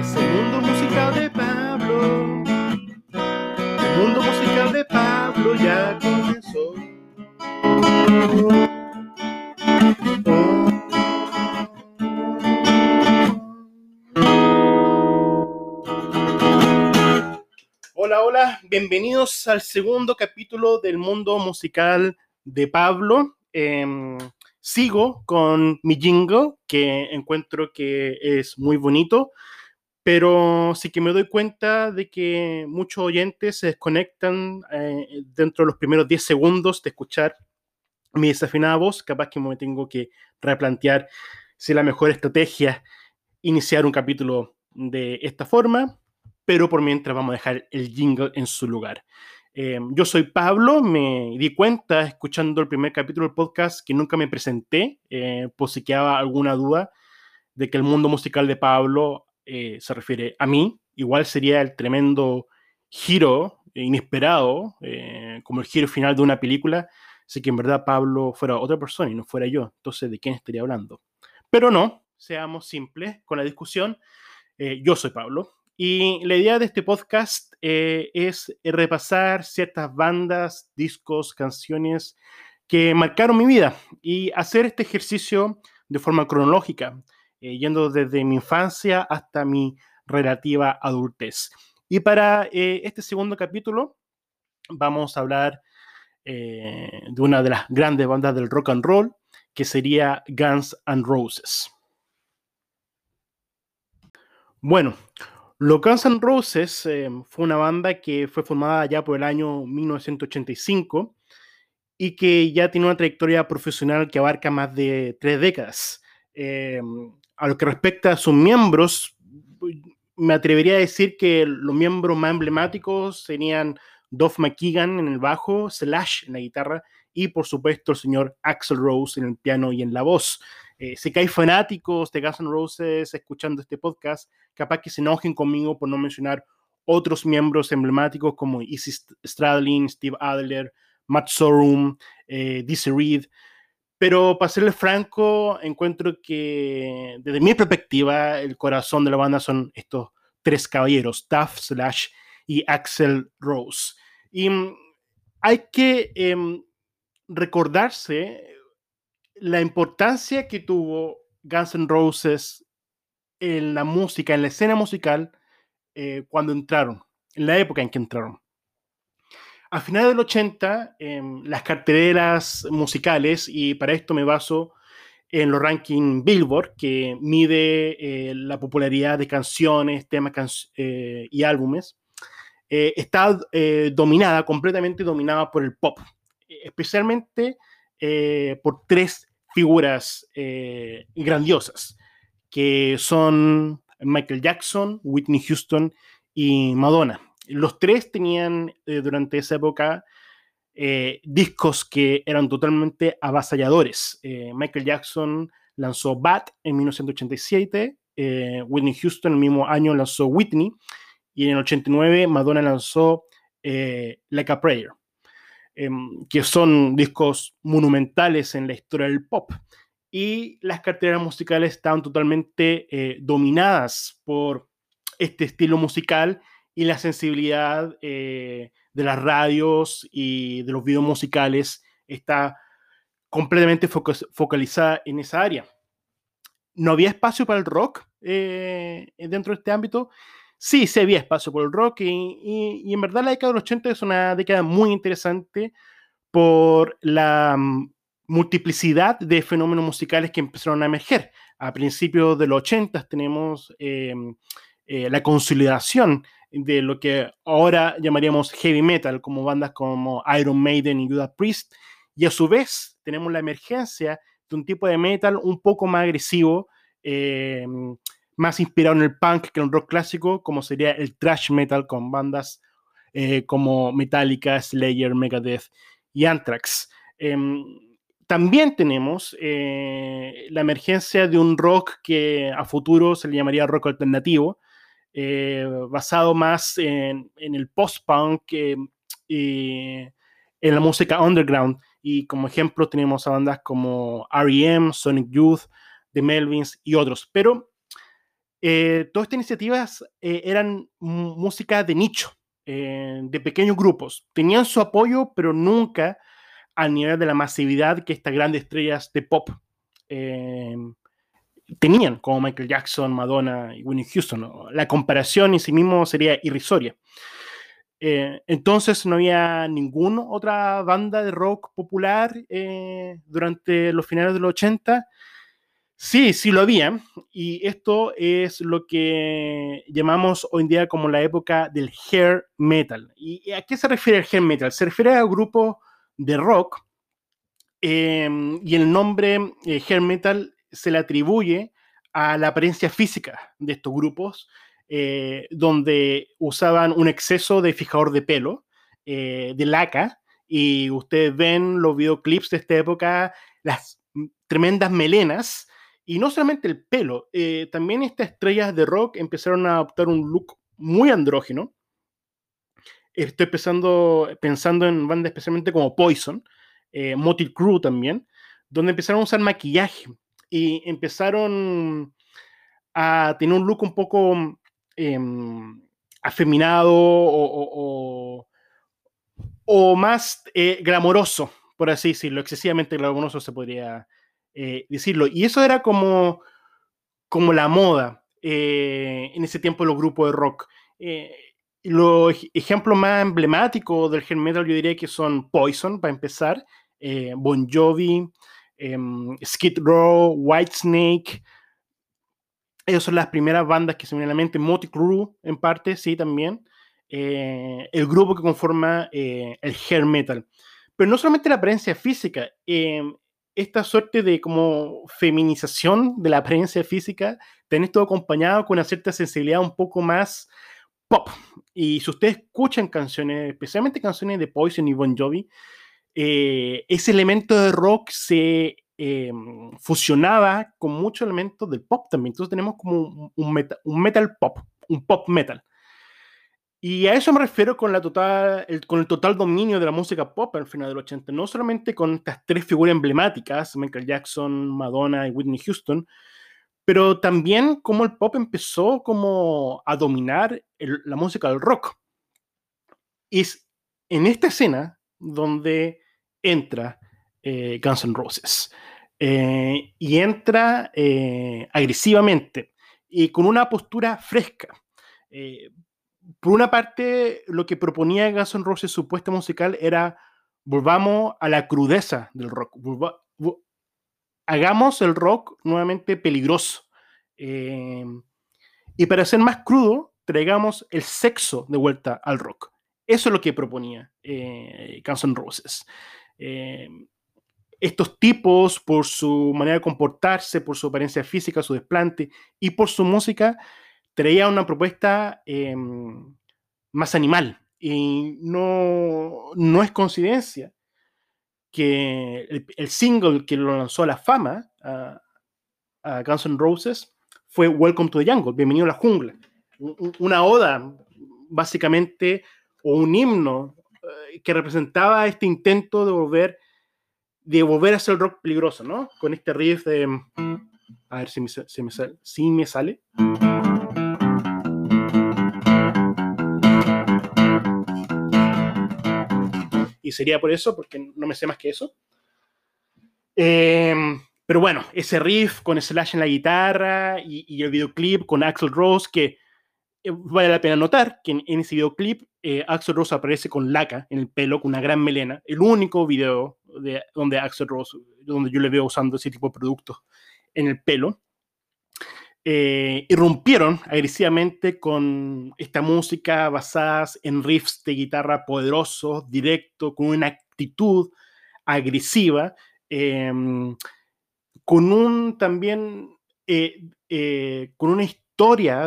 El mundo musical de Pablo. El mundo musical de Pablo ya comenzó. Hola, hola, bienvenidos al segundo capítulo del mundo musical de Pablo. Em, sigo con mi jingle, que encuentro que es muy bonito, pero sí que me doy cuenta de que muchos oyentes se desconectan eh, dentro de los primeros 10 segundos de escuchar mi desafinada voz. Capaz que me tengo que replantear si la mejor estrategia iniciar un capítulo de esta forma, pero por mientras vamos a dejar el jingle en su lugar. Eh, yo soy Pablo, me di cuenta escuchando el primer capítulo del podcast que nunca me presenté, eh, por si quedaba alguna duda de que el mundo musical de Pablo eh, se refiere a mí. Igual sería el tremendo giro inesperado, como el giro final de una película, si que en verdad Pablo fuera otra persona y no fuera yo. Entonces, ¿de quién estaría hablando? Pero no, seamos simples con la discusión. yo soy Pablo, y la idea de este podcast eh, es repasar ciertas bandas, discos, canciones que marcaron mi vida y hacer este ejercicio de forma cronológica, eh, yendo desde mi infancia hasta mi relativa adultez. Y para eh, este segundo capítulo vamos a hablar de una de las grandes bandas del rock and roll, que sería Guns N' Roses. Bueno, los Guns N' Roses eh, fue una banda que fue formada ya por el año 1985 y que ya tiene una trayectoria profesional que abarca más de tres décadas. Eh, a lo que respecta a sus miembros, me atrevería a decir que los miembros más emblemáticos serían Duff McKagan en el bajo, Slash en la guitarra y por supuesto el señor Axel Rose en el piano y en la voz. Eh, sé que hay fanáticos de Guns N' Roses escuchando este podcast, capaz que se enojen conmigo por no mencionar otros miembros emblemáticos como Izzy Stradlin, Steve Adler, Matt Sorum, eh, Dizzy Reed. Pero para serles franco, encuentro que desde mi perspectiva, el corazón de la banda son estos tres caballeros, Duff, Slash y Axel Rose. Y mm, hay que em, recordarse la importancia que tuvo Guns N' Roses en la música, en la escena musical, eh, cuando entraron, en la época en que entraron. A finales del 80, em, las carteras musicales, y para esto me baso en los rankings Billboard, que mide eh, la popularidad de canciones, temas eh, y álbumes, está dominada, completamente dominada por el pop, especialmente por tres figuras eh, grandiosas, que son Michael Jackson, Whitney Houston y Madonna. Los tres tenían eh, durante esa época eh, discos que eran totalmente avasalladores. Michael Jackson lanzó Bat en 1987, Whitney Houston el mismo año lanzó Whitney y en el 89 Madonna lanzó Like a Prayer. Em, que son discos monumentales en la historia del pop. Y las carteras musicales estaban totalmente eh, dominadas por este estilo musical y la sensibilidad eh, de las radios y de los videos musicales está completamente focalizada en esa área. No había espacio para el rock eh, dentro de este ámbito sí, sí había espacio por el rock y, en verdad la década de los 80 es una década muy interesante por la mm, multiplicidad de fenómenos musicales que empezaron a emerger. A principios de los 80 tenemos em, eh, la consolidación de lo que ahora llamaríamos heavy metal, como bandas como Iron Maiden y Judas Priest, y a su vez tenemos la emergencia de un tipo de metal un poco más agresivo, em, más inspirado en el punk que en el rock clásico, como sería el thrash metal con bandas eh, como Metallica, Slayer, Megadeth y Anthrax. Em, también tenemos eh, la emergencia de un rock que a futuro se le llamaría rock alternativo, eh, basado más en, el post-punk y en la música underground. Y como ejemplo tenemos a bandas como REM, Sonic Youth, The Melvins y otros. Pero eh, todas estas iniciativas eh, eran música de nicho, eh, de pequeños grupos. Tenían su apoyo, pero nunca al nivel de la masividad que estas grandes estrellas de pop tenían, como Michael Jackson, Madonna y Winnie Houston. La comparación en sí mismo sería irrisoria. entonces no había ninguna otra banda de rock popular durante los finales de los 80 Sí, sí lo había. Y esto es lo que llamamos hoy en día como la época del hair metal. ¿Y a qué se refiere el hair metal? Se refiere a grupos de rock em, y el nombre eh, hair metal se le atribuye a la apariencia física de estos grupos, eh, donde usaban un exceso de fijador de pelo, eh, de laca, y ustedes ven los videoclips de esta época, las tremendas melenas y no solamente el pelo, eh, también estas estrellas de rock empezaron a adoptar un look muy andrógino. Estoy pensando, pensando en bandas especialmente como Poison, Motil Crew también, donde empezaron a usar maquillaje y empezaron a tener un look un poco em, afeminado o, o, más eh, glamoroso, por así decirlo, excesivamente glamoroso se podría eh, decirlo. Y eso era como, como la moda eh, en ese tiempo de los grupos de rock. Los ejemplos más emblemáticos del heavy metal yo diría que son Poison, para empezar, Bon Jovi, em, Skid Row, Whitesnake. Esas son las primeras bandas que se vienen a la. Motley Crue, en parte, sí, también. el grupo que conforma el hair metal. Pero no solamente la apariencia física, em, esta suerte de como feminización de la apariencia física, tenés todo acompañado con una cierta sensibilidad un poco más pop. Y si ustedes escuchan canciones, especialmente canciones de Poison y Bon Jovi, eh, ese elemento de rock se eh, fusionaba con muchos elementos del pop también. Entonces tenemos como un, un metal pop, un pop metal. Y a eso me refiero con, la total, el, con el total dominio de la música pop al final del 80, no solamente con estas tres figuras emblemáticas, Michael Jackson, Madonna y Whitney Houston, pero también como el pop empezó como a dominar la música del rock. Es en esta escena donde entra eh, Guns N' Roses. Eh, y entra eh, agresivamente y con una postura fresca por una parte, lo que proponía Guns N' Roses, su puesta musical, era volvamos a la crudeza del rock. hagamos el rock nuevamente peligroso. Y para ser más crudo, traigamos el sexo de vuelta al rock. Eso es lo que proponía Guns N' Roses. Eh, estos tipos, por su manera de comportarse, por su apariencia física, su desplante y por su música, traía una propuesta em, más animal. Y no, no es coincidencia que el, single que lo lanzó a la fama a, Guns N' Roses fue Welcome to the Jungle, Bienvenido a la Jungla. Una oda, básicamente, o un himno que representaba este intento de volver, de volver a hacer el rock peligroso, ¿no? Con este riff de... A ver si me, si me sale. Si me sale. y sería por eso, porque no me sé más que eso. Em, pero bueno, ese riff con Slash en la guitarra y, el videoclip con Axel Rose, que eh, vale la pena notar que en, ese videoclip eh, Axel Rose aparece con laca en el pelo, con una gran melena. El único video de, donde Axel Rose, donde yo le veo usando ese tipo de productos en el pelo. Eh, irrumpieron agresivamente con esta música basada en riffs de guitarra poderosos, directos, con una actitud agresiva, em, con un también, eh, eh, con una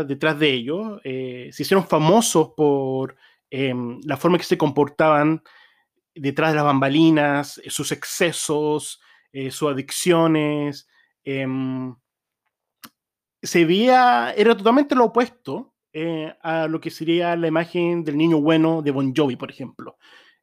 detrás de ello. se hicieron famosos por em, la forma que se comportaban detrás de las bambalinas, sus excesos, sus adicciones. Em, se veía, era totalmente lo opuesto eh, a lo que sería la imagen del niño bueno de Bon Jovi, por ejemplo.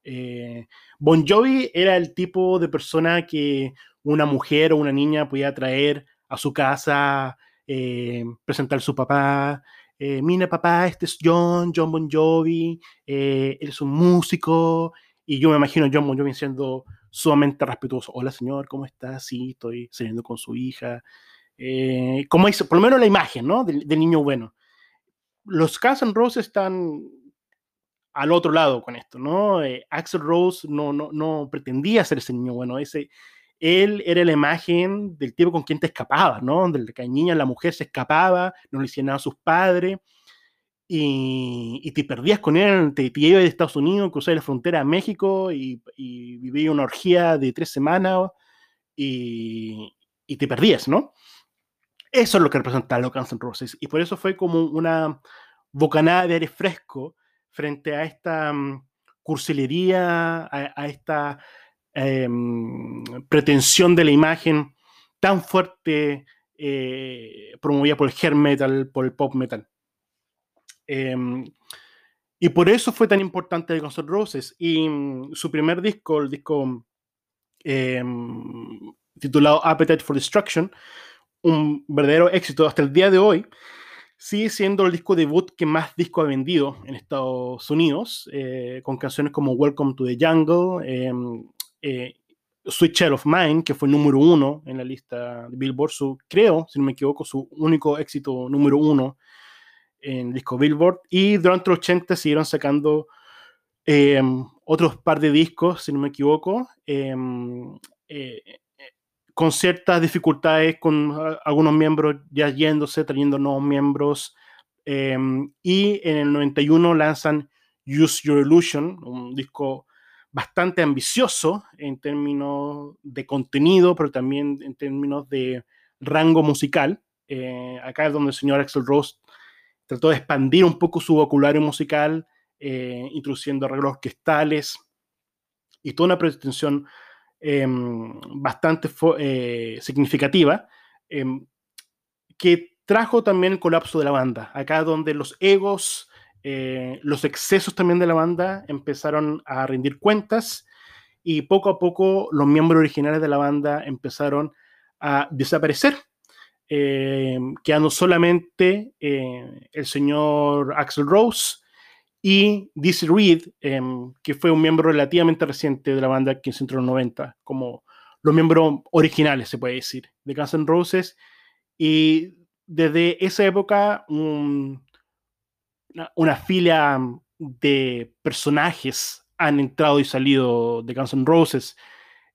Eh, bon Jovi era el tipo de persona que una mujer o una niña podía traer a su casa eh, presentar su papá. Eh, mira, papá, este es John, John Bon Jovi, él es un músico. Y yo me imagino John Bon Jovi siendo sumamente respetuoso. Hola, señor, ¿cómo está? Sí, estoy saliendo con su hija. como por lo menos la imagen, ¿no? Del, niño bueno. Los Guns N' Roses están al otro lado con esto, ¿no? Axel Rose no, no, no pretendía ser ese niño bueno, ese, él era la imagen del tipo con quien te escapaba, ¿no? Del que niña, la mujer se escapaba, no le nada a sus padres, y, te perdías con él, te, te de Estados Unidos, cruzabas la frontera a México y, y vivías una orgía de tres semanas y, y, te perdías, ¿no? Eso es lo que representa los Guns N' Roses, y por eso fue como una bocanada de aire fresco frente a esta um, cursilería, a esta Em, pretensión de la imagen tan fuerte eh, promovida por el hair metal, por el pop metal. Em, y por eso fue tan importante Guns N' Roses. Y mm, su primer disco, el disco em, titulado Appetite for Destruction, un verdadero éxito hasta el día de hoy, sigue siendo el disco debut que más disco ha vendido en Estados Unidos, eh, con canciones como Welcome to the Jungle, Sweet Child of Mine, que fue número uno en la lista de Billboard, su, creo, si no me equivoco, su único éxito número uno en el disco Billboard. Y durante los 80 siguieron sacando em, otros par de discos, si no me equivoco, em, eh, con ciertas dificultades, con algunos miembros ya yéndose, trayendo nuevos miembros. Em, y en el 91 lanzan Use Your Illusion, un disco bastante ambicioso en términos de contenido, pero también en términos de rango musical. Eh, acá es donde el señor Axel Rose trató de expandir un poco su vocabulario musical, eh, introduciendo arreglos orquestales y toda una pretensión em, bastante eh, significativa, em, que trajo también el colapso de la banda. Acá donde los egos eh, los excesos también de la banda empezaron a rendir cuentas y poco a poco los miembros originales de la banda empezaron a desaparecer, eh, quedando solamente eh, el señor Axel Rose y Dizzy Reed, em, que fue un miembro relativamente reciente de la banda que se entró en los 90, como los miembros originales, se puede decir, de Guns N' Roses. Y desde esa época, una, fila de personajes han entrado y salido de Guns N' Roses.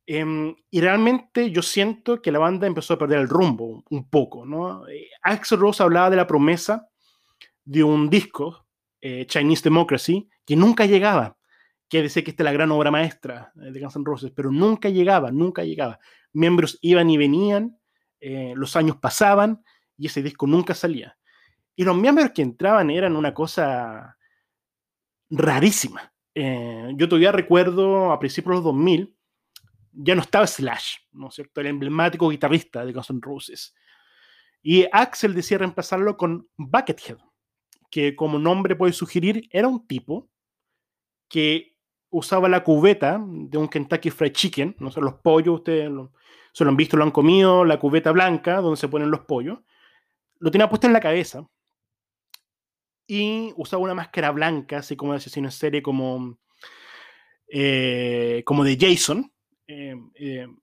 Em, y realmente yo siento que la banda empezó a perder el rumbo un poco, ¿no? Eh, Axel Rose hablaba de la promesa de un disco, eh, Chinese Democracy, que nunca llegaba, que decía que esta es la gran obra maestra eh, de Guns N' Roses, pero nunca llegaba, nunca llegaba. Miembros iban y venían, los años pasaban y ese disco nunca salía. Y los miembros que entraban eran una cosa rarísima. Eh, yo todavía recuerdo a principios de los 2000, ya no estaba Slash, ¿no es cierto? El emblemático guitarrista de Guns N' Roses. Y Axel decía reemplazarlo con Buckethead, que como nombre puede sugerir, era un tipo que usaba la cubeta de un Kentucky Fried Chicken, no sé, los pollos, ustedes se lo han visto, lo han comido, la cubeta blanca donde se ponen los pollos, lo tenía puesto en la cabeza y usaba una máscara blanca, así como de asesino en serie, como, eh, como de Jason. Em, em,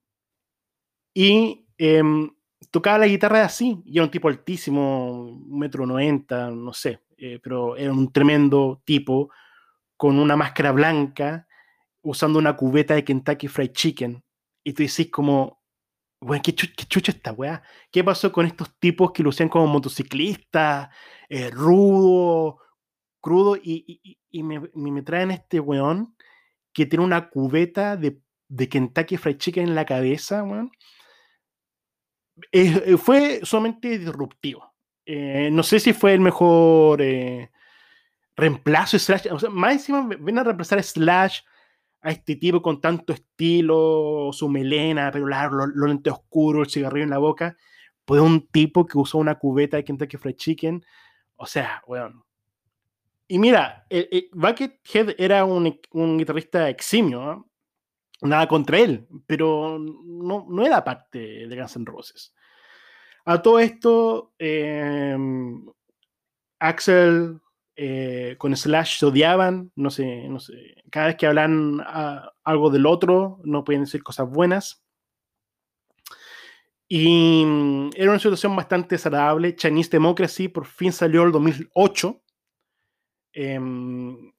y em, tocaba la guitarra así, y era un tipo altísimo, un metro noventa, no sé, eh, pero era un tremendo tipo, con una máscara blanca, usando una cubeta de Kentucky Fried Chicken. Y tú decís como, ¿qué, chucha esta weá? ¿Qué pasó con estos tipos que lucían como motociclistas, eh, rudo, crudo, y, me, traen este weón que tiene una cubeta de, de Kentucky Fried Chicken en la cabeza, weón? Eh, fue sumamente disruptivo. Eh, no sé si fue el mejor reemplazo Slash. O sea, más encima ven a reemplazar Slash a este tipo con tanto estilo, su melena, pero largo, los, lentes oscuros, el cigarrillo en la boca, pues un tipo que usó una cubeta de Kentucky Fried Chicken. O sea, bueno. Y mira, Buckethead era un, guitarrista eximio, nada contra él, pero no, no era parte de Guns N' Roses. A todo esto, em, Axel eh, con Slash se odiaban, no sé, no sé, cada vez que hablan ah, algo del otro, no pueden decir cosas buenas. Y mm, era una situación bastante desagradable. Chinese Democracy por fin salió el 2008, em,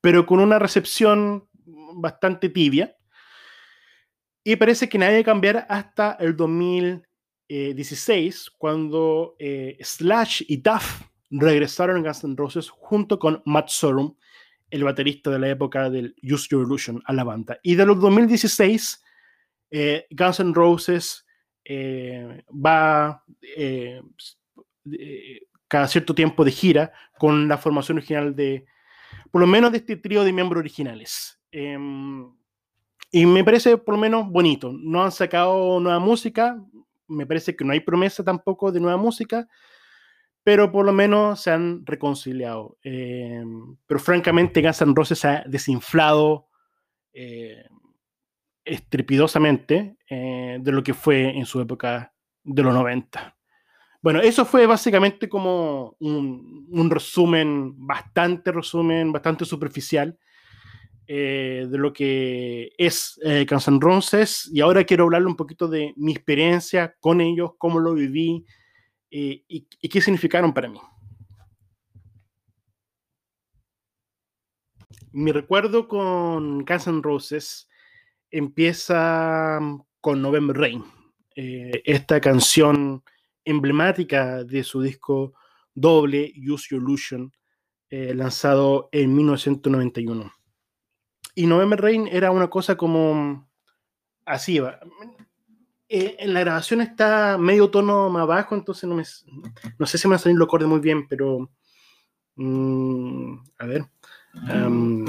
pero con una recepción bastante tibia. Y parece que nadie va a cambiar hasta el 2016, cuando eh, Slash y Duff regresaron Guns N' Roses junto con Matt Sorum, el baterista de la época del Use Your Illusion, a la banda. Y de los 2016, eh, Guns N' Roses eh, va eh, cada cierto tiempo de gira con la formación original de, por lo menos de este trío de miembros originales. Em, y me parece por lo menos bonito. No han sacado nueva música, me parece que no hay promesa tampoco de nueva música, pero por lo menos se han reconciliado. Eh, pero francamente, Guns N' Roses se ha desinflado eh, estrepidosamente eh, de lo que fue en su época de los 90. Bueno, eso fue básicamente como un, un resumen, bastante resumen, bastante superficial de lo que es Guns N' Roses. Y ahora quiero hablarle un poquito de mi experiencia con ellos, cómo lo viví, y, qué significaron para mí. Mi recuerdo con Guns N' Roses empieza con November Rain, eh, esta canción emblemática de su disco doble Use Your Illusion, eh, lanzado en 1991. Y November Rain era una cosa como así, eh, en la grabación está medio tono más bajo, entonces no, me, no sé si me va a salir lo acorde muy bien, pero. Mm, a ver. Um,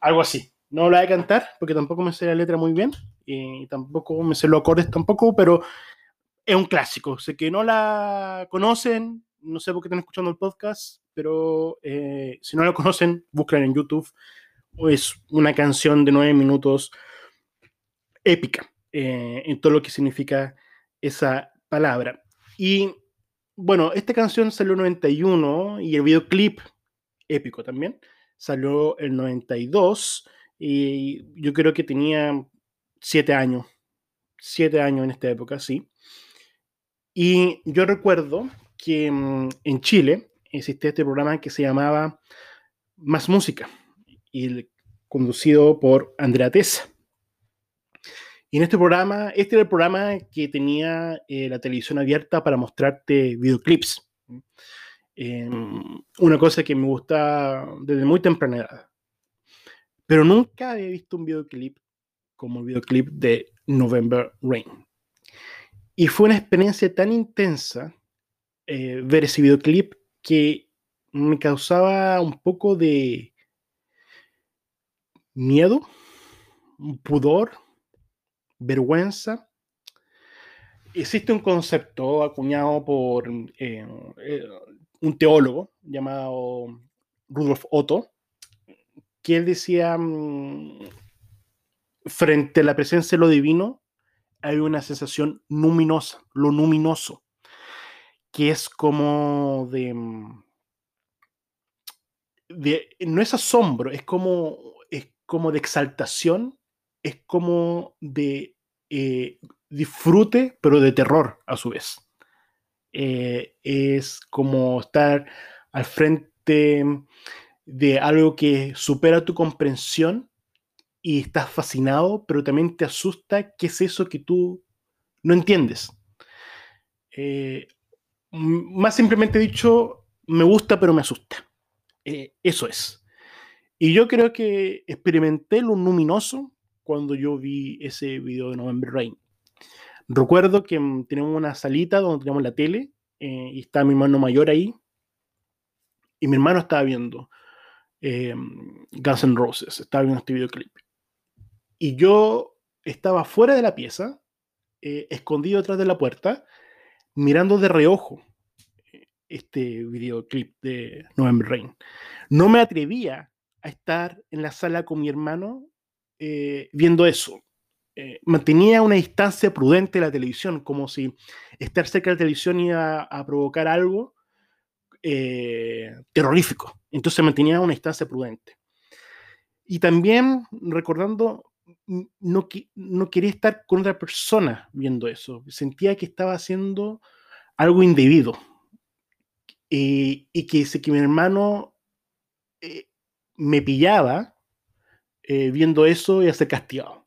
Algo así. No la voy a cantar porque tampoco me sé la letra muy bien y tampoco me sé los acordes tampoco, pero es un clásico. Sé que no la conocen, no sé por qué están escuchando el podcast, pero eh, si no la conocen, buscan en YouTube. Es una canción de nueve minutos épica eh, en todo lo que significa esa palabra. Y bueno, esta canción salió en 91 y el videoclip épico también salió en 92 y yo creo que tenía siete años, siete años en esta época, sí. Y yo recuerdo que mm, en Chile existía este programa que se llamaba Más Música, y conducido por Andrea Tessa. Y en este programa, este era el programa que tenía eh, la televisión abierta para mostrarte videoclips. Em, una cosa que me gusta desde muy temprana edad. Pero nunca había visto un videoclip como el videoclip de November Rain. Y fue una experiencia tan intensa eh, ver ese videoclip que me causaba un poco de miedo, pudor, vergüenza. Existe un concepto acuñado por eh, eh, un teólogo llamado Rudolf Otto, que él decía, mm, frente a la presencia de lo divino, hay una sensación luminosa, lo luminoso, que es como de, mm, no es asombro, es como, es como de exaltación, es como de eh, disfrute, pero de terror a su vez. Eh, es como estar al frente de algo que supera tu comprensión y estás fascinado, pero también te asusta qué es eso que tú no entiendes. Eh, más simplemente dicho, me gusta, pero me asusta. Eh, eso es. Y yo creo que experimenté lo luminoso cuando yo vi ese video de November Rain. Recuerdo que mm, tenemos una salita donde tenemos la tele eh, y está mi hermano mayor ahí. Y mi hermano estaba viendo eh, Guns N' Roses, estaba viendo este videoclip. Y yo estaba fuera de la pieza, eh, escondido detrás de la puerta, mirando de reojo este videoclip de November Rain. No me atrevía a estar en la sala con mi hermano eh, viendo eso. Eh, mantenía una distancia prudente de la televisión, como si estar cerca de la televisión iba a, provocar algo eh, terrorífico. Entonces mantenía una distancia prudente. Y también recordando, no, quería estar con otra persona viendo eso. Sentía que estaba haciendo algo indebido. y que, que mi hermano me pillaba viendo eso y a ser castigado.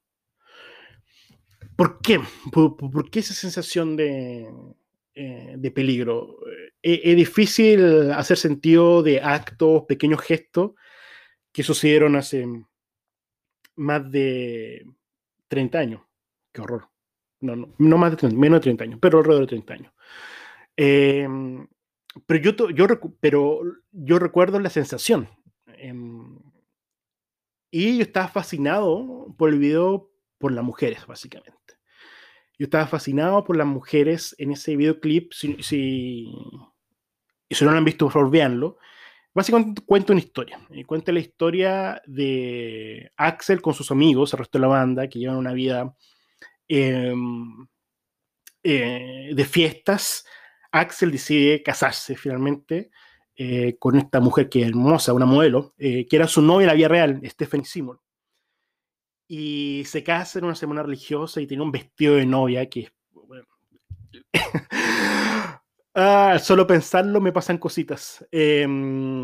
¿Por qué? ¿Por, qué esa sensación de, eh, peligro? Eh, es, difícil hacer sentido de actos, pequeños gestos que sucedieron hace más de 30 años. Qué horror. No, no, más de 30, menos de 30 años, pero alrededor de 30 años. Em, pero, yo, yo, pero yo recuerdo la sensación. Em, y yo estaba fascinado por el video por las mujeres, básicamente. Yo estaba fascinado por las mujeres en ese videoclip. Si, si, si no lo han visto, por favor, véanlo. Básicamente cuenta una historia. Cuenta la historia de Axel con sus amigos, el resto de la banda, que llevan una vida em, eh, de fiestas. Axel decide casarse finalmente eh, con esta mujer que es hermosa, una modelo, eh, que era su novia en la vida real, Stephanie Seymour y se casa en una semana religiosa y tiene un vestido de novia que ah, solo pensarlo me pasan cositas. Em,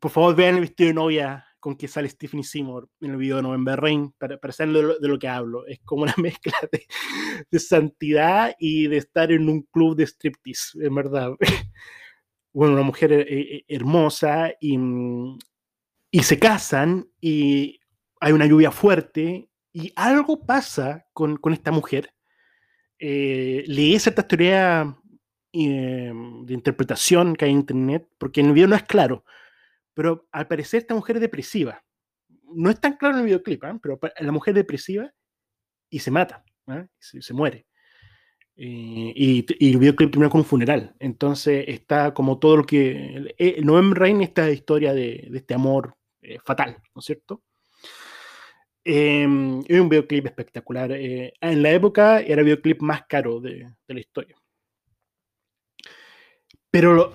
por favor, vean el vestido de novia con que sale Stephanie Seymour en el video de November Rain para, para saber de lo, que hablo. Es como una mezcla de, santidad y de estar en un club de striptease, en verdad. bueno, una mujer eh, eh, hermosa y, y se casan y hay una lluvia fuerte y algo pasa con, con esta mujer. Eh, leí ciertas teorías eh, de interpretación que hay en internet, porque en el video no es claro, pero al parecer esta mujer es depresiva. No es tan claro en el videoclip, ¿eh? pero la mujer es depresiva y se mata, ¿eh? se, se, muere. Eh, y, y, el videoclip termina con un funeral. Entonces está como todo lo que... November Rain, esta historia de, de este amor fatal, ¿no es cierto? Eh, es un videoclip espectacular. Eh, en la época era el videoclip más caro de, de, la historia. Pero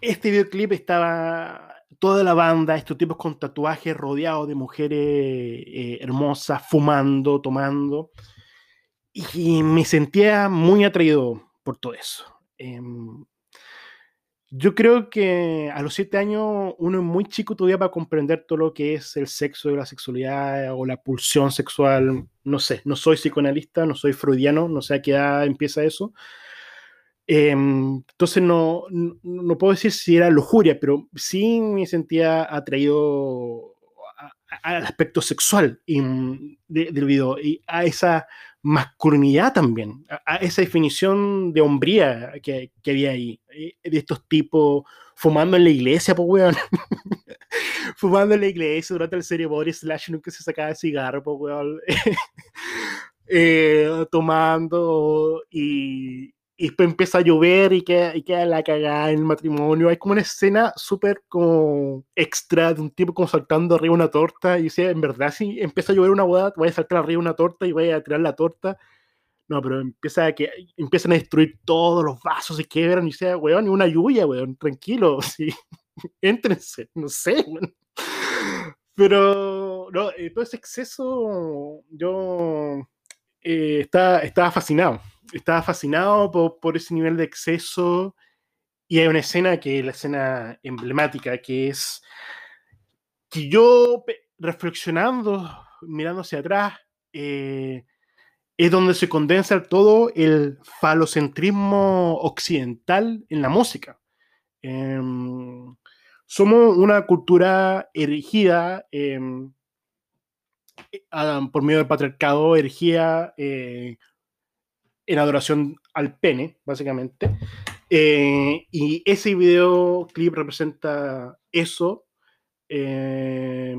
este videoclip estaba toda la banda, estos tipos con tatuajes rodeados de mujeres eh, hermosas, fumando, tomando. Y me sentía muy atraído por todo eso. Em, yo creo que a los siete años uno es muy chico todavía para comprender todo lo que es el sexo y la sexualidad o la pulsión sexual. No sé, no soy psicoanalista, no soy freudiano, no sé a qué edad empieza eso. Eh, entonces no, no, puedo decir si era lujuria, pero sí me sentía atraído al aspecto sexual y, del video y a esa masculinidad también, a, esa definición de hombría que, que, había ahí, eh, de estos tipos fumando en la iglesia, pues weón. fumando en la iglesia durante el ceremonia, Slash nunca se sacaba de cigarro, pues weón. eh, tomando y, y después empieza a llover y queda, y queda la cagada en el matrimonio. Hay como una escena súper como extra de un tipo como saltando arriba una torta y dice, en verdad si empieza a llover una boda, voy a saltar arriba una torta y voy a tirar la torta. No, pero empieza a que empiezan a destruir todos los vasos, y quebran y dice, weón, ni una lluvia, weón, tranquilo, sí. Éntrense, no sé, weón. Pero, no, eh, todo ese exceso, yo eh, estaba, estaba fascinado estaba fascinado por, ese nivel de exceso y hay una escena que es la escena emblemática, que es que yo reflexionando, mirando hacia atrás, eh, es donde se condensa todo el falocentrismo occidental en la música. Eh, somos una cultura erigida eh, por medio del patriarcado, erigida eh, en adoración al pene, básicamente. Eh, y ese videoclip representa eso eh,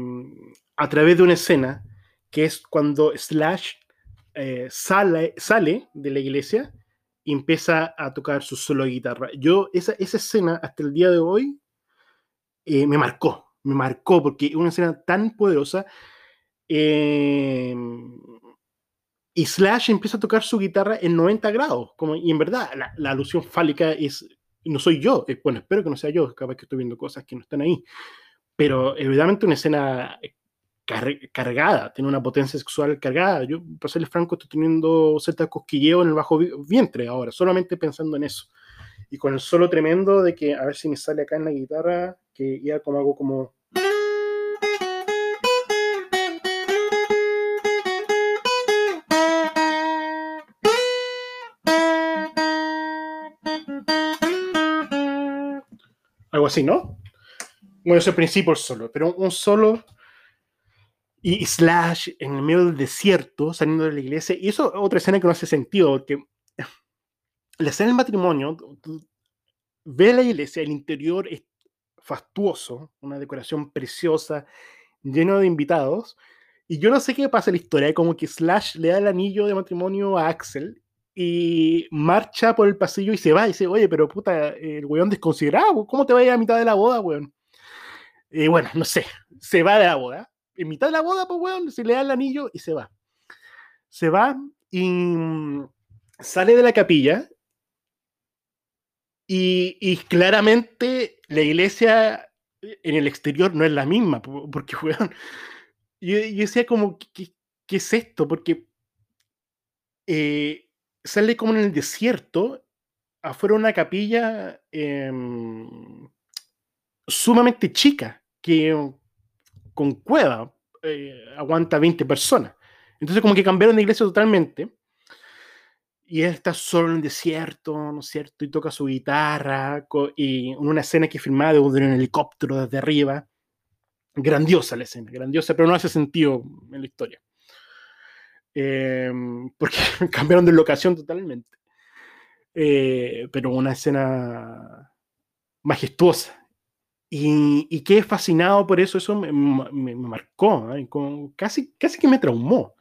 a través de una escena que es cuando Slash eh, sale, sale de la iglesia y empieza a tocar su solo de guitarra. Yo, esa, esa escena, hasta el día de hoy, me marcó, me marcó, porque es una escena tan poderosa. Y Slash empieza a tocar su guitarra en 90 grados, como, y en verdad, la, la alusión fálica es, no soy yo, eh, bueno, espero que no sea yo, capaz que estoy viendo cosas que no están ahí, pero evidentemente una escena cargada, tiene una potencia sexual cargada. Yo, para serles franco, estoy teniendo cierta cosquilleo en el bajo vientre ahora, solamente pensando en eso. Y con el solo tremendo de que, a ver si me sale acá en la guitarra, que ya como hago como... Algo así, ¿no? Bueno, ese principio el solo, pero un solo y Slash en el medio del desierto, saliendo de la iglesia. Y eso es otra escena que no hace sentido, porque la escena del matrimonio, ve la iglesia, el interior es fastuoso, una decoración preciosa, lleno de invitados. Y yo no sé qué pasa en la historia, como que Slash le da el anillo de matrimonio a Axel y marcha por el pasillo y se va y dice, oye, pero puta, el weón desconsiderado, ¿cómo te va a ir a mitad de la boda, weón? Y bueno, no sé, se va de la boda en mitad de la boda, pues, weón, se le da el anillo y se va. Se va y mm, sale de la capilla y, claramente la iglesia en el exterior no es la misma, porque, weón, yo, yo decía como, ¿qué, es esto? Porque eh, sale como en el desierto, afuera una capilla em, sumamente chica, que con cueva, eh, aguanta 20 personas. Entonces como que cambiaron de iglesia totalmente. Y él está solo en el desierto, ¿no es cierto? Y toca su guitarra, y una escena que filmada de un helicóptero desde arriba. Grandiosa la escena, grandiosa, pero no hace sentido en la historia. Em, porque cambiaron de locación totalmente. Eh, pero una escena majestuosa, y, y quedé fascinado por eso, eso me, marcó, ¿eh? casi, casi que me traumó.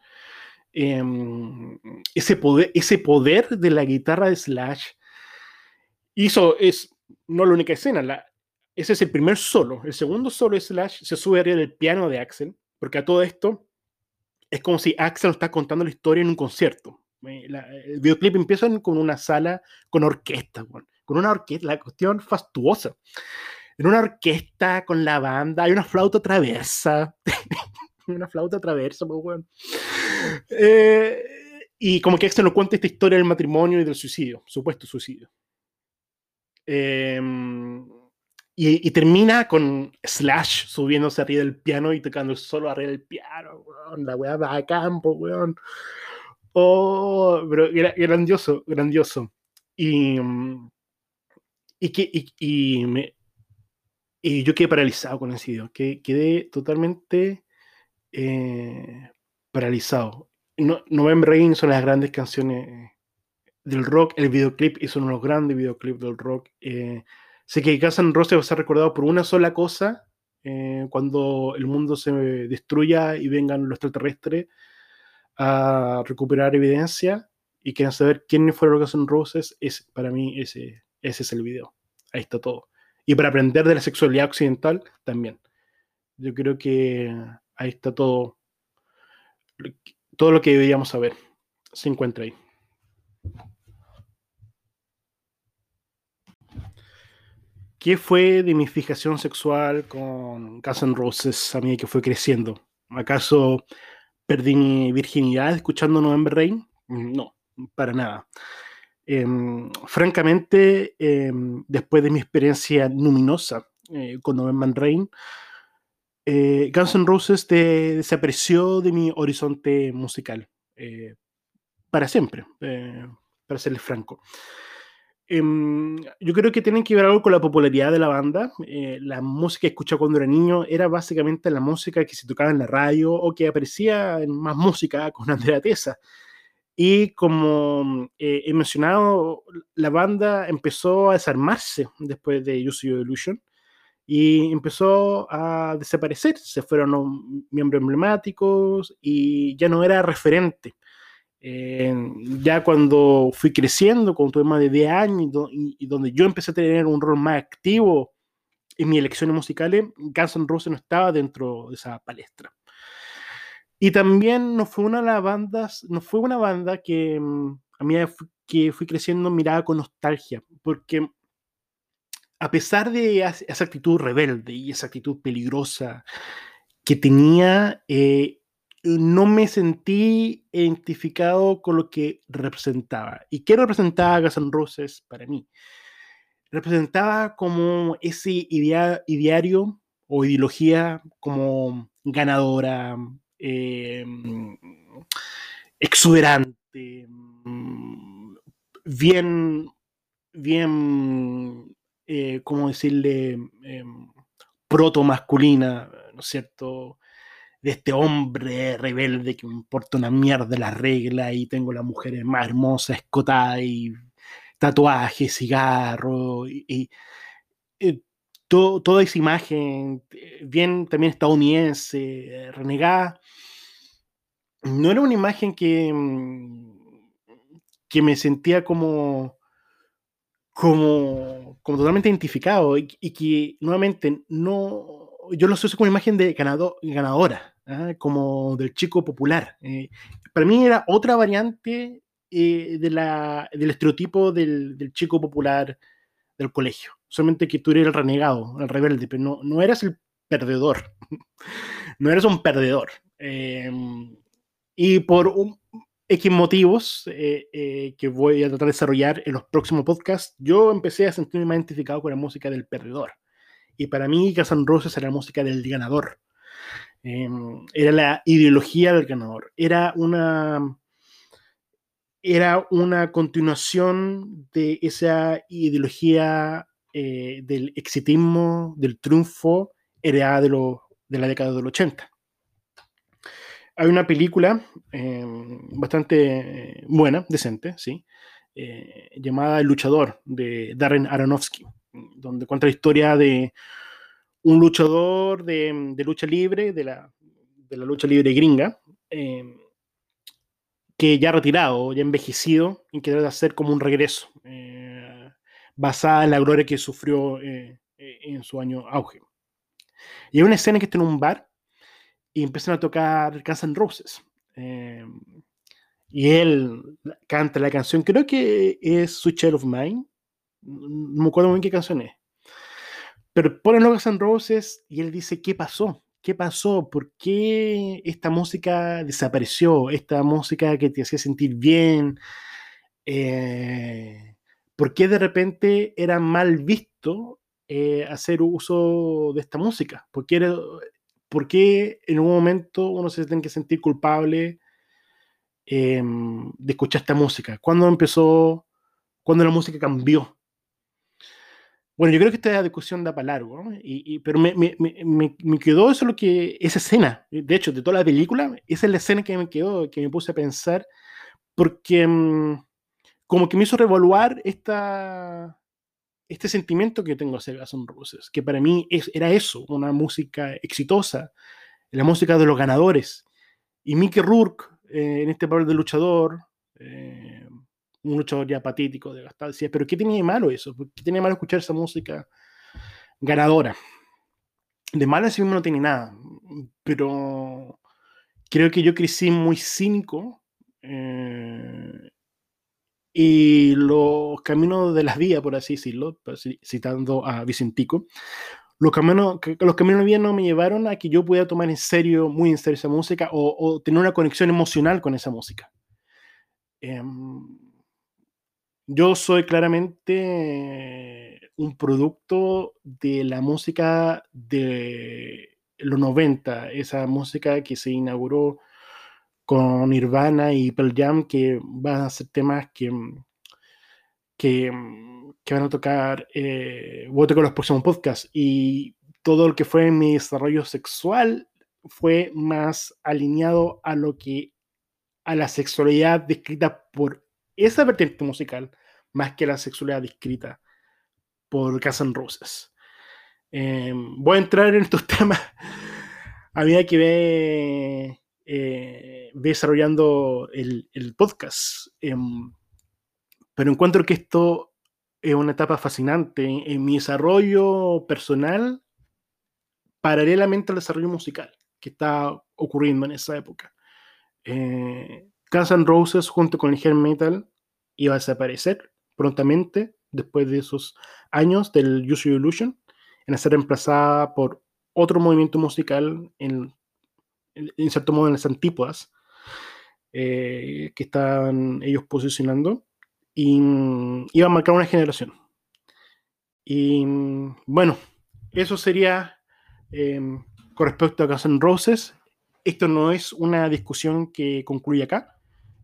Em, ese, poder, ese poder de la guitarra de Slash hizo, es no la única escena, la, ese es el primer solo. El segundo solo de Slash se sube arriba del piano de Axel, porque a todo esto es como si Axel está contando la historia en un concierto. Eh, el videoclip empieza con una sala con orquesta, con una orquesta, la cuestión fastuosa en una orquesta con la banda, hay una flauta traversa, una flauta traversa, pues bueno. Eh, y como que se nos cuenta esta historia del matrimonio y del suicidio, supuesto suicidio. Em, y, termina con Slash subiéndose arriba del piano y tocando solo arriba del piano, weón, la weá va a campo, weón. Oh, pero grandioso, grandioso. Y, y, que, y me, y yo quedé paralizado con ese video, que quedé totalmente eh, paralizado. No, November Rain son las grandes canciones del rock, el videoclip es uno de los grandes videoclips del rock. Eh, sé que Guns N' Roses va a ser recordado por una sola cosa, eh, cuando el mundo se destruya y vengan los extraterrestres a recuperar evidencia y quieran saber quiénes fueron los Guns Roses, es, para mí ese, ese es el video. Ahí está todo. Y para aprender de la sexualidad occidental también. Yo creo que ahí está todo, todo lo que deberíamos saber. Se encuentra ahí. ¿Qué fue de mi fijación sexual con Guns Roses a mí que fue creciendo? ¿Acaso perdí mi virginidad escuchando November Rain? No, para nada. Em, francamente, em, después de mi experiencia luminosa eh, con November Rain, eh, Guns N' Roses desapareció de mi horizonte musical eh, para siempre, para serles franco. Em, yo creo que tiene que ver algo con la popularidad de la banda. la música que escuchaba cuando era niño era básicamente la música que se tocaba en la radio o que aparecía en más música con Andrea Tesa. Y como eh, he mencionado, la banda empezó a desarmarse después de Use Your Illusion y empezó a desaparecer. Se fueron miembros emblemáticos y ya no era referente. Ya cuando fui creciendo, cuando tuve más de 10 años y, donde yo empecé a tener un rol más activo en mis elecciones musicales, Guns N' Roses no estaba dentro de esa palestra. Y también no fue una de las bandas, no fue una banda que mm, a mí que fui creciendo miraba con nostalgia, porque a pesar de esa actitud rebelde y esa actitud peligrosa que tenía, eh, no me sentí identificado con lo que representaba. ¿Y qué representaba Guns N' Roses para mí? Representaba como ese ideario o ideología como ganadora, em, exuberante, mm, bien, bien, eh, ¿cómo decirle? Em, proto masculina, ¿no es cierto? De este hombre rebelde que me importa una mierda la regla y tengo la mujer más hermosa, escotada y tatuaje, cigarro y, toda esa imagen eh, bien también estadounidense, renegada, no era una imagen que, mm, que me sentía como, como, como totalmente identificado y, que nuevamente no, yo lo asocio una imagen de ganado, ganadora, ¿ah? como del chico popular. Eh, para mí era otra variante eh, de la, del estereotipo del, chico popular del colegio. Solamente que tú eres el renegado, el rebelde, pero no, no eras el perdedor. no eres un perdedor. Em, y por un, X motivos eh, que voy a tratar de desarrollar en los próximos podcasts, yo empecé a sentirme más identificado con la música del perdedor. Y para mí, Guns Roses era la música del ganador. Em, era la ideología del ganador. Era una, era una continuación de esa ideología eh, del exitismo, del triunfo, heredada de, de la década del 80. Hay una película em, bastante buena, decente, ¿sí? Eh, llamada El luchador, de Darren Aronofsky donde cuenta la historia de un luchador de, lucha libre, de la, lucha libre gringa, em, que ya retirado, ya envejecido, y que debe hacer como un regreso, eh, basada en la gloria que sufrió eh, eh, en su año auge. Y hay una escena que está en un bar y empiezan a tocar Guns N' Roses. Em, y él canta la canción, creo que es Switch of Mine, no me acuerdo muy bien qué canción es. Pero ponen los Guns Roses y él dice, ¿qué pasó? ¿Qué pasó? ¿Por qué esta música desapareció? Esta música que te hacía sentir bien. Eh, ¿Por qué de repente era mal visto eh, hacer uso de esta música? ¿Por qué, era, ¿Por qué, en un momento uno se tiene que sentir culpable em, de escuchar esta música? ¿Cuándo empezó? ¿Cuándo la música cambió? Bueno, yo creo que esta discusión da para largo, y, pero me, me, me, me, quedó eso lo que, esa escena, de hecho, de toda la película, esa es la escena que me quedó, que me puse a pensar, porque mm, como que me hizo revaluar esta, este sentimiento que tengo hacia Guns N' Roses, que para mí es, era eso, una música exitosa, la música de los ganadores. Y Mickey Rourke, eh, en este papel de luchador, eh, un luchador ya patético, desgastado. Decía, pero ¿qué tiene de malo eso? ¿Qué tiene de malo escuchar esa música ganadora? De malo en mismo no tiene nada, pero creo que yo crecí muy cínico eh, y los caminos de las vías, por así decirlo, citando a Vicentico, los caminos, los caminos de vida no me llevaron a que yo pudiera tomar en serio, muy en serio esa música o, tener una conexión emocional con esa música. Eh, yo soy claramente un producto de la música de los 90, esa música que se inauguró con Nirvana y Pearl Jam, que van a ser temas que, que, van a tocar, eh, voy a tocar los próximos podcasts. Y todo lo que fue mi desarrollo sexual fue más alineado a lo que, a la sexualidad descrita por esa vertiente musical, más que la sexualidad descrita por Guns Roses. Em, voy a entrar en estos temas a medida que ve, eh, desarrollando el, podcast. Em, pero encuentro que esto es una etapa fascinante en mi desarrollo personal, paralelamente al desarrollo musical que está ocurriendo en esa época. Eh, Guns N' Roses junto con el hair metal iba a desaparecer prontamente después de esos años del Use Your Illusion, en ser reemplazada por otro movimiento musical en, en cierto modo en las antípodas eh, que están ellos posicionando y iba a marcar una generación. Y bueno, eso sería em, con respecto a Guns N' Roses. Esto no es una discusión que concluye acá.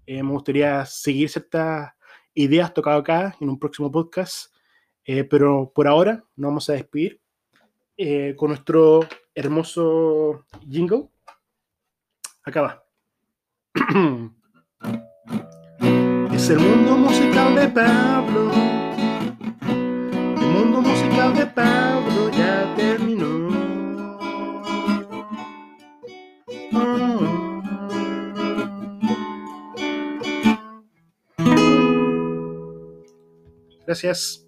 Eh, me gustaría seguir ciertas ideas tocadas acá en un próximo podcast, eh, pero por ahora nos vamos a despedir eh, con nuestro hermoso jingle. Acá va. Es el mundo musical de Pablo. El mundo musical de Pablo Yes, yes.